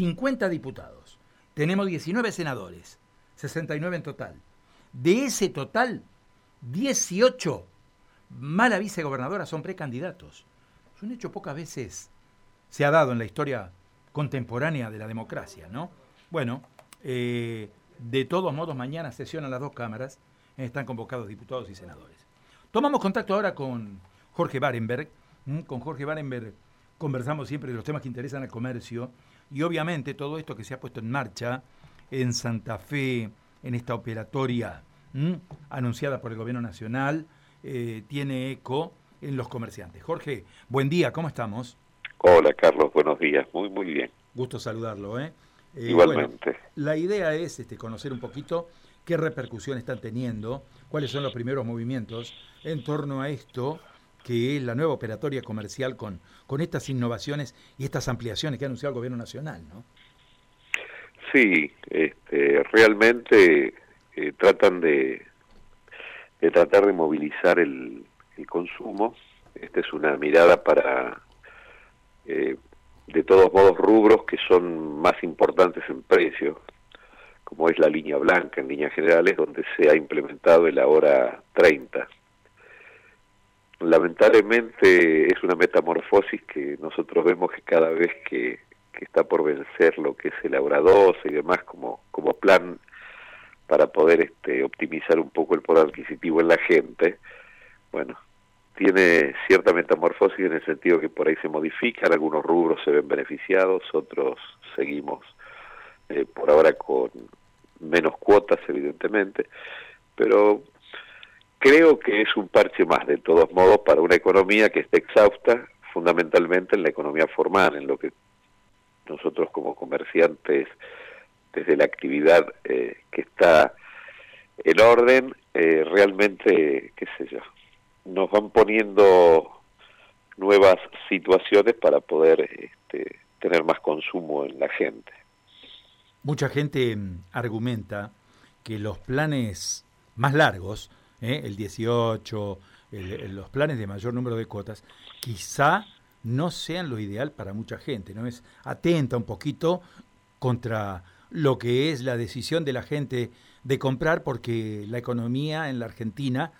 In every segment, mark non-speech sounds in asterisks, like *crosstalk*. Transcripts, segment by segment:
50 diputados, tenemos 19 senadores, 69 en total. De ese total, 18 mala vicegobernadora son precandidatos. Es un hecho pocas veces se ha dado en la historia contemporánea de la democracia, ¿no? Bueno, eh, de todos modos, mañana sesionan las dos cámaras, están convocados diputados y senadores. Tomamos contacto ahora con Jorge Barenberg. Con Jorge Barenberg conversamos siempre de los temas que interesan al comercio y obviamente todo esto que se ha puesto en marcha en Santa Fe, en esta operatoria anunciada por el Gobierno Nacional, eh, tiene eco en los comerciantes. Jorge, buen día, ¿cómo estamos? Hola Carlos, buenos días, muy muy bien. Gusto saludarlo, ¿eh? eh Igualmente. la idea es este, conocer un poquito qué repercusión están teniendo, cuáles son los primeros movimientos en torno a esto que es la nueva operatoria comercial con, con estas innovaciones y estas ampliaciones que ha anunciado el Gobierno Nacional, ¿no? Sí, este, realmente eh, tratan de, de tratar de movilizar el, consumo. Esta es una mirada para, eh, de todos modos, rubros que son más importantes en precio, como es la línea blanca en líneas generales, donde se ha implementado el ahora 30. Lamentablemente es una metamorfosis que nosotros vemos que cada vez que, está por vencer lo que es el 12 y demás como, como plan para poder este, optimizar un poco el poder adquisitivo en la gente, bueno, tiene cierta metamorfosis en el sentido que por ahí se modifican, algunos rubros se ven beneficiados, otros seguimos eh, por ahora con menos cuotas, evidentemente, pero creo que es un parche más, de todos modos, para una economía que está exhausta, fundamentalmente en la economía formal, en lo que nosotros como comerciantes desde la actividad eh, que está en orden, eh, realmente, qué sé yo, nos van poniendo nuevas situaciones para poder este, tener más consumo en la gente. Mucha gente mm, argumenta que los planes más largos, eh, el 18, los planes de mayor número de cuotas, quizá no sean lo ideal para mucha gente, ¿no? Es atenta un poquito contra lo que es la decisión de la gente de comprar porque la economía en la Argentina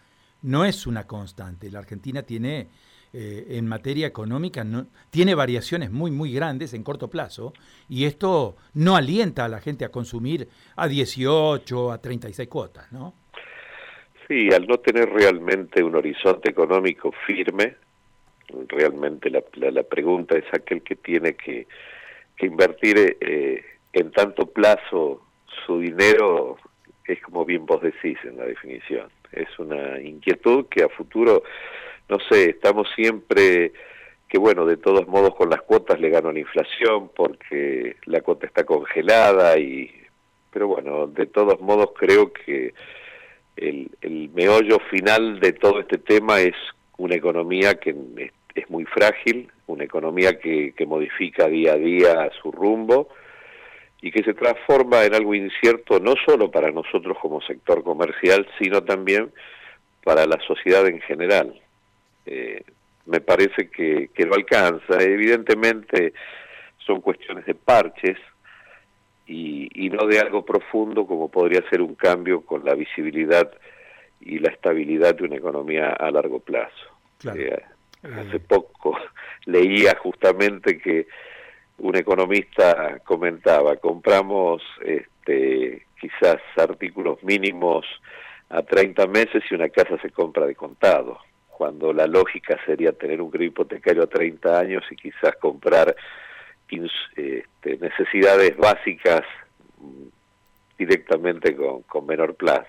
no es una constante. La Argentina tiene, eh, en materia económica, no, tiene variaciones muy, muy grandes en corto plazo y esto no alienta a la gente a consumir a 18, a 36 cuotas, ¿no? Sí, al no tener realmente un horizonte económico firme, realmente la, la, pregunta es aquel que tiene que, que invertir eh, en tanto plazo su dinero es como bien vos decís en la definición. Es una inquietud que a futuro, no sé, estamos siempre que bueno, de todos modos con las cuotas le ganó la inflación porque la cuota está congelada y pero bueno, de todos modos creo que el, el meollo final de todo este tema es una economía que es, muy frágil, una economía que, que modifica día a día su rumbo, y que se transforma en algo incierto no solo para nosotros como sector comercial, sino también para la sociedad en general. Eh, me parece que, que no alcanza. Evidentemente son cuestiones de parches y, y no de algo profundo como podría ser un cambio con la visibilidad y la estabilidad de una economía a largo plazo. Eh, hace eh. poco *laughs* leía justamente que un economista comentaba, compramos este, quizás artículos mínimos a 30 meses y una casa se compra de contado, cuando la lógica sería tener un crédito hipotecario a 30 años y quizás comprar este, necesidades básicas mm, directamente con, con menor plazo.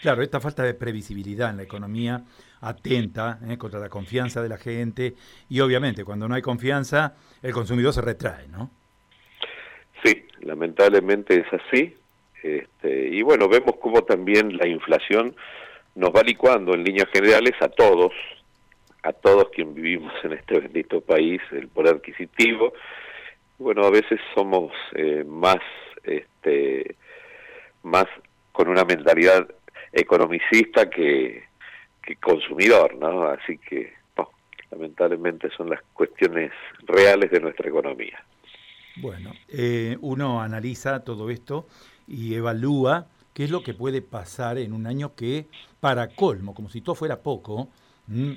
Claro, esta falta de previsibilidad en la economía atenta eh, contra la confianza de la gente y obviamente cuando no hay confianza el consumidor se retrae, ¿no? Sí, lamentablemente es así. Este, y bueno, vemos cómo también la inflación nos va licuando en líneas generales a todos, a todos quienes vivimos en este bendito país, el poder adquisitivo. Bueno, a veces somos eh, más, este, más con una mentalidad economicista que, que consumidor, ¿no? Así que, lamentablemente son las cuestiones reales de nuestra economía. Bueno, eh, uno analiza todo esto y evalúa qué es lo que puede pasar en un año que, para colmo, como si todo fuera poco,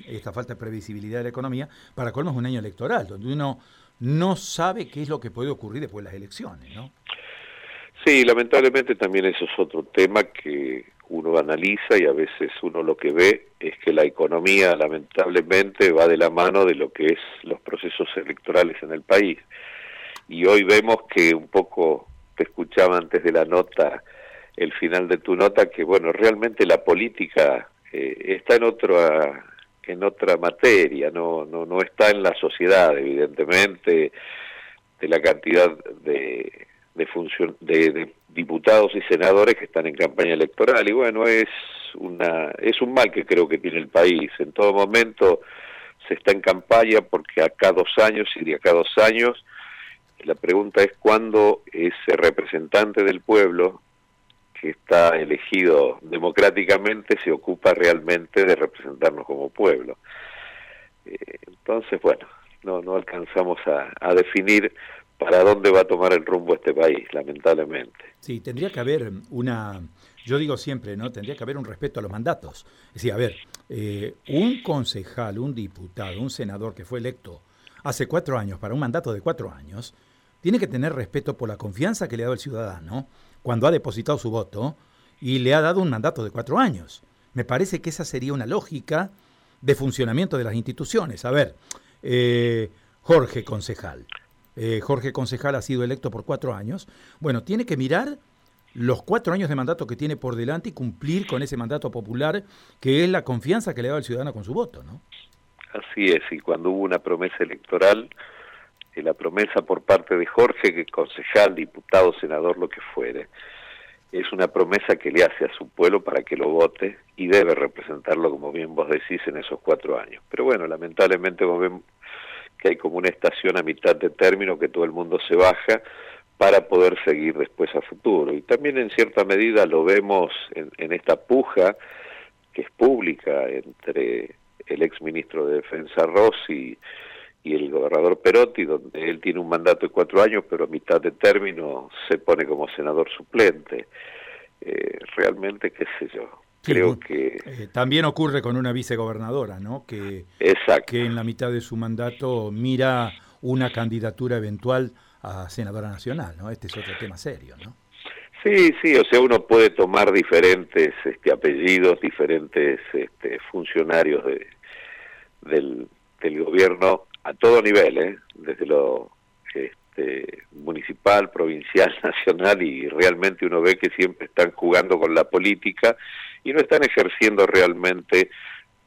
esta falta de previsibilidad de la economía, para colmo es un año electoral, donde uno no sabe qué es lo que puede ocurrir después de las elecciones, ¿no? Sí, lamentablemente también eso es otro tema que uno analiza y a veces uno lo que ve es que la economía lamentablemente va de la mano de lo que es los procesos electorales en el país. Y hoy vemos que un poco, te escuchaba antes de la nota, el final de tu nota, que bueno, realmente la política eh, está en otra en otra materia, no, no, no está en la sociedad, evidentemente, de la cantidad de, de, de, diputados y senadores que están en campaña electoral. Y bueno, es, una, es un mal que creo que tiene el país. En todo momento se está en campaña porque acá dos años y de acá dos años, la pregunta es cuándo ese representante del pueblo que está elegido democráticamente se ocupa realmente de representarnos como pueblo. Eh, entonces, bueno, no, no alcanzamos a, a definir para dónde va a tomar el rumbo este país, lamentablemente. Sí, tendría que haber una, yo digo siempre, ¿no? Tendría que haber un respeto a los mandatos. Es decir, a ver, eh, un concejal, un diputado, un senador que fue electo hace cuatro años para un mandato de cuatro años, tiene que tener respeto por la confianza que le ha dado el ciudadano cuando ha depositado su voto y le ha dado un mandato de cuatro años. Me parece que esa sería una lógica de funcionamiento de las instituciones. A ver, eh, Jorge Concejal, eh, Jorge Concejal ha sido electo por cuatro años, bueno, tiene que mirar los cuatro años de mandato que tiene por delante y cumplir con ese mandato popular que es la confianza que le da el ciudadano con su voto, ¿no? Así es, y cuando hubo una promesa electoral, la promesa por parte de Jorge, que concejal, diputado, senador, lo que fuere, es una promesa que le hace a su pueblo para que lo vote y debe representarlo, como bien vos decís, en esos cuatro años. Pero bueno, lamentablemente vemos que hay como una estación a mitad de término que todo el mundo se baja para poder seguir después a futuro. Y también en cierta medida lo vemos en, esta puja que es pública entre el ex ministro de Defensa Rossi y el gobernador Perotti, donde él tiene un mandato de cuatro años, pero a mitad de término se pone como senador suplente. Eh, realmente, qué sé yo, Creo que... Eh, también ocurre con una vicegobernadora, ¿no? Que, que en la mitad de su mandato mira una candidatura eventual a senadora nacional, ¿no? Este es otro tema serio, ¿no? Sí, sí, o sea, uno puede tomar diferentes este, apellidos, diferentes este, funcionarios de, del, del gobierno a todo nivel, ¿eh? desde lo este, municipal, provincial, *laughs* nacional, y realmente uno ve que siempre están jugando con la política y no están ejerciendo realmente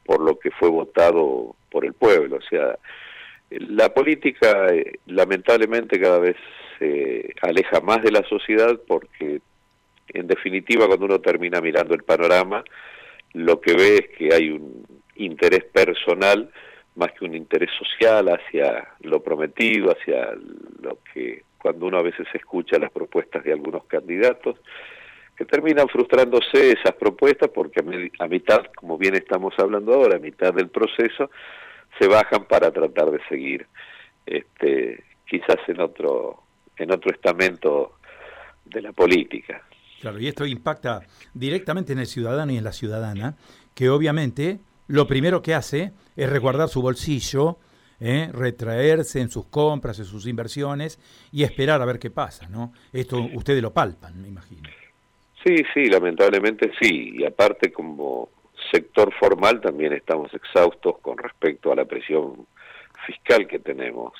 por lo que fue votado por el pueblo. O sea, la política eh, lamentablemente cada vez se aleja más de la sociedad porque en definitiva cuando uno termina mirando el panorama lo que ve es que hay un interés personal más que un interés social hacia lo prometido, hacia lo que cuando uno a veces escucha las propuestas de algunos candidatos, que terminan frustrándose esas propuestas porque a, mitad, como bien estamos hablando ahora, a mitad del proceso, se bajan para tratar de seguir este, quizás en otro, en otro estamento de la política. Claro, y esto impacta directamente en el ciudadano y en la ciudadana, que obviamente lo primero que hace es resguardar su bolsillo, ¿eh? retraerse en sus compras, en sus inversiones y esperar a ver qué pasa, ¿no? Esto ustedes lo palpan, me imagino. Sí, sí, lamentablemente sí. Y aparte como sector formal también estamos exhaustos con respecto a la presión fiscal que tenemos,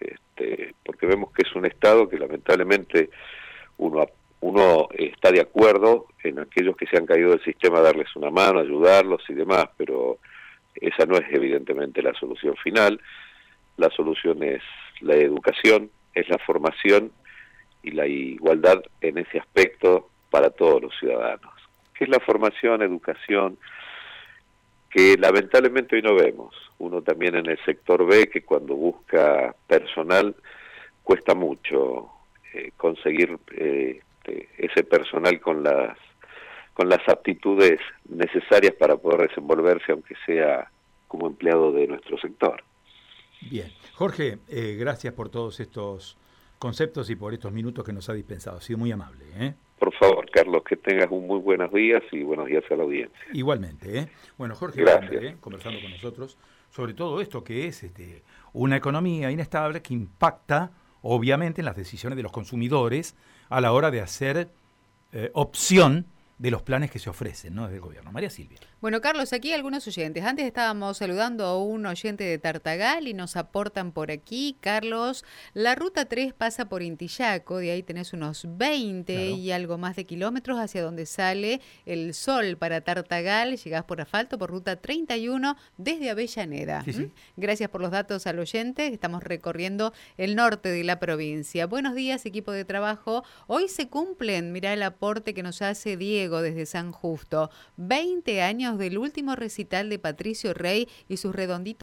este, porque vemos que es un Estado que lamentablemente uno, uno está de acuerdo en aquellos que se han caído del sistema darles una mano, ayudarlos y demás, pero esa no es evidentemente la solución final. La solución es la educación, es la formación y la igualdad en ese aspecto para todos los ciudadanos, que es la formación, educación, que lamentablemente hoy no vemos. Uno también en el sector ve que cuando busca personal cuesta mucho eh, conseguir eh, este, ese personal con las con las aptitudes necesarias para poder desenvolverse, aunque sea como empleado de nuestro sector. Bien, Jorge, eh, gracias por todos estos conceptos y por estos minutos que nos ha dispensado. Ha sido muy amable. ¿eh? Por favor, Carlos, que tengas un muy buenos días y buenos días a la audiencia. Igualmente. ¿eh? Bueno, Jorge, Gracias. ¿eh? conversando con nosotros sobre todo esto que es este, una economía inestable que impacta obviamente en las decisiones de los consumidores a la hora de hacer eh, opción de los planes que se ofrecen ¿no? desde el gobierno. María Silvia. Bueno, Carlos, aquí algunos oyentes. Antes estábamos saludando a un oyente de Tartagal y nos aportan por aquí. Carlos, la ruta 3 pasa por Intillaco, de ahí tenés unos 20 claro. y algo más de kilómetros hacia donde sale el sol para Tartagal. Llegás por asfalto por ruta 31 desde Avellaneda. Sí, sí. ¿Mm? Gracias por los datos al oyente. Estamos recorriendo el norte de la provincia. Buenos días, equipo de trabajo. Hoy se cumplen, mirá el aporte que nos hace Diego desde San Justo. 20 años del último recital de Patricio Rey y sus redonditos